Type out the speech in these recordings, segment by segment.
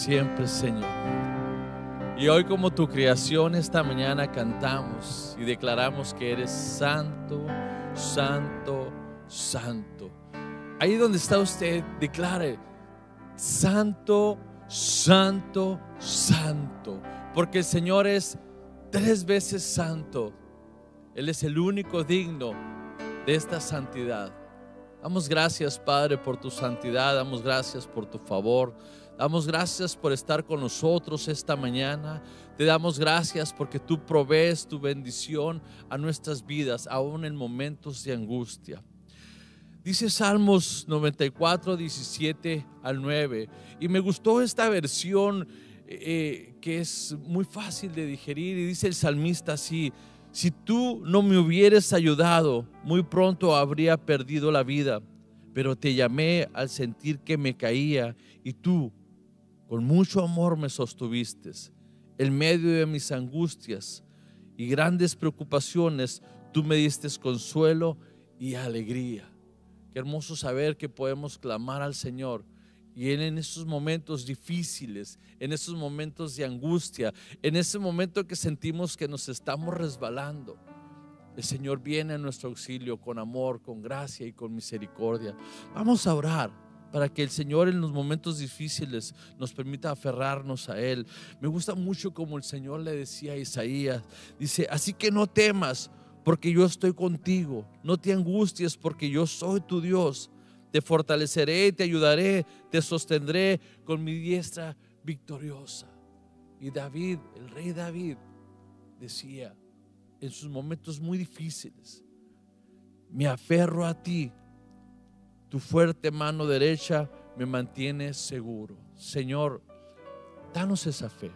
siempre, Señor. Y hoy como tu creación esta mañana cantamos y declaramos que eres santo, santo, santo. Ahí donde está usted, declare, santo, santo, santo. Porque el Señor es tres veces santo. Él es el único digno de esta santidad. Damos gracias, Padre, por tu santidad. Damos gracias por tu favor. Damos gracias por estar con nosotros esta mañana. Te damos gracias porque tú provees tu bendición a nuestras vidas, aún en momentos de angustia. Dice Salmos 94, 17 al 9. Y me gustó esta versión eh, que es muy fácil de digerir. Y dice el salmista así, si tú no me hubieras ayudado, muy pronto habría perdido la vida. Pero te llamé al sentir que me caía y tú con mucho amor me sostuviste. En medio de mis angustias y grandes preocupaciones, tú me diste consuelo y alegría. Qué hermoso saber que podemos clamar al Señor. Y en esos momentos difíciles, en esos momentos de angustia, en ese momento que sentimos que nos estamos resbalando, el Señor viene a nuestro auxilio con amor, con gracia y con misericordia. Vamos a orar para que el Señor en los momentos difíciles nos permita aferrarnos a Él. Me gusta mucho como el Señor le decía a Isaías, dice, así que no temas porque yo estoy contigo, no te angusties porque yo soy tu Dios, te fortaleceré, te ayudaré, te sostendré con mi diestra victoriosa. Y David, el rey David, decía en sus momentos muy difíciles, me aferro a ti tu fuerte mano derecha me mantiene seguro. Señor, danos esa fe.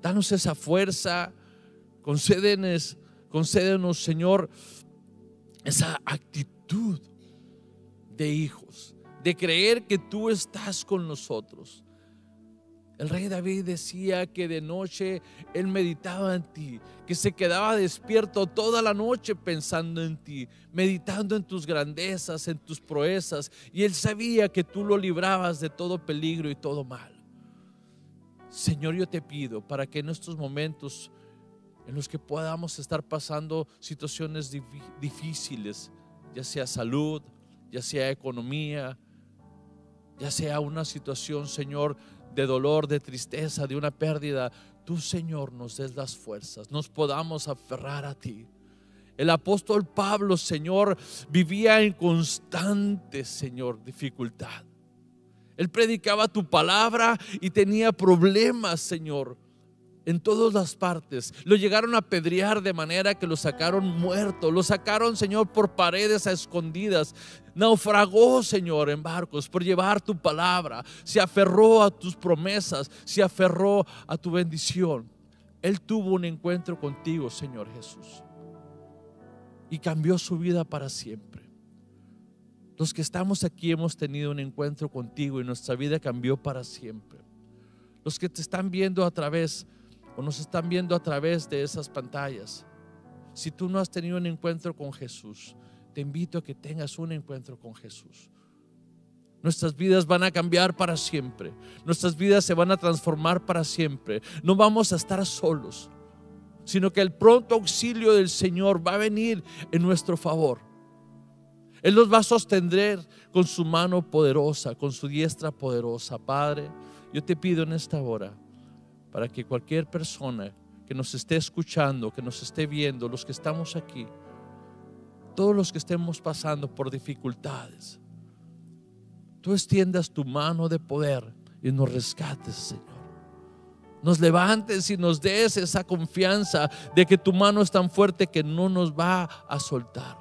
Danos esa fuerza. Concédenos, concédenos, Señor, esa actitud de hijos, de creer que tú estás con nosotros el rey David decía que de noche él meditaba en ti, que se quedaba despierto toda la noche pensando en ti, meditando en tus grandezas, en tus proezas, y él sabía que tú lo librabas de todo peligro y todo mal. Señor, yo te pido para que en estos momentos en los que podamos estar pasando situaciones difíciles, ya sea salud, ya sea economía, ya sea una situación, Señor, de dolor, de tristeza, de una pérdida, tú Señor nos des las fuerzas, nos podamos aferrar a ti. El apóstol Pablo, Señor, vivía en constante, Señor, dificultad. Él predicaba tu palabra y tenía problemas, Señor en todas las partes. Lo llegaron a apedrear de manera que lo sacaron muerto. Lo sacaron, Señor, por paredes a escondidas. Naufragó, Señor, en barcos por llevar tu palabra. Se aferró a tus promesas. Se aferró a tu bendición. Él tuvo un encuentro contigo, Señor Jesús. Y cambió su vida para siempre. Los que estamos aquí hemos tenido un encuentro contigo y nuestra vida cambió para siempre. Los que te están viendo a través nos están viendo a través de esas pantallas, si tú no has tenido un encuentro con Jesús, te invito a que tengas un encuentro con Jesús. Nuestras vidas van a cambiar para siempre. Nuestras vidas se van a transformar para siempre. No vamos a estar solos, sino que el pronto auxilio del Señor va a venir en nuestro favor. Él nos va a sostener con su mano poderosa, con su diestra poderosa. Padre, yo te pido en esta hora para que cualquier persona que nos esté escuchando, que nos esté viendo, los que estamos aquí, todos los que estemos pasando por dificultades, tú extiendas tu mano de poder y nos rescates, Señor. Nos levantes y nos des esa confianza de que tu mano es tan fuerte que no nos va a soltar.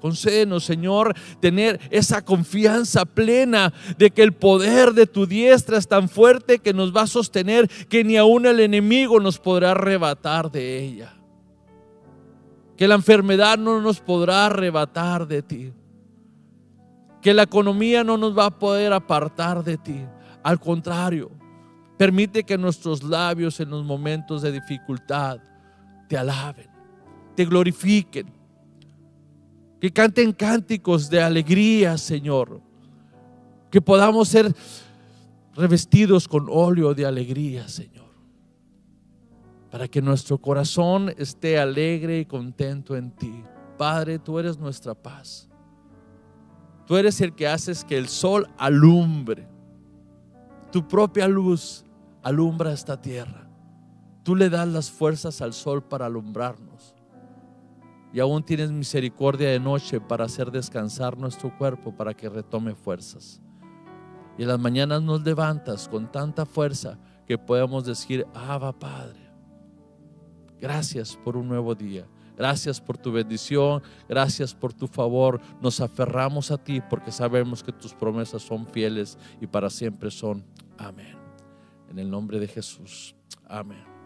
Concédenos, Señor, tener esa confianza plena de que el poder de tu diestra es tan fuerte que nos va a sostener que ni aun el enemigo nos podrá arrebatar de ella. Que la enfermedad no nos podrá arrebatar de ti. Que la economía no nos va a poder apartar de ti. Al contrario, permite que nuestros labios en los momentos de dificultad te alaben, te glorifiquen que canten cánticos de alegría, Señor. Que podamos ser revestidos con óleo de alegría, Señor. Para que nuestro corazón esté alegre y contento en ti. Padre, tú eres nuestra paz. Tú eres el que haces que el sol alumbre. Tu propia luz alumbra esta tierra. Tú le das las fuerzas al sol para alumbrarnos. Y aún tienes misericordia de noche para hacer descansar nuestro cuerpo para que retome fuerzas. Y en las mañanas nos levantas con tanta fuerza que podemos decir, Abba Padre, gracias por un nuevo día. Gracias por tu bendición, gracias por tu favor. Nos aferramos a ti porque sabemos que tus promesas son fieles y para siempre son. Amén. En el nombre de Jesús. Amén.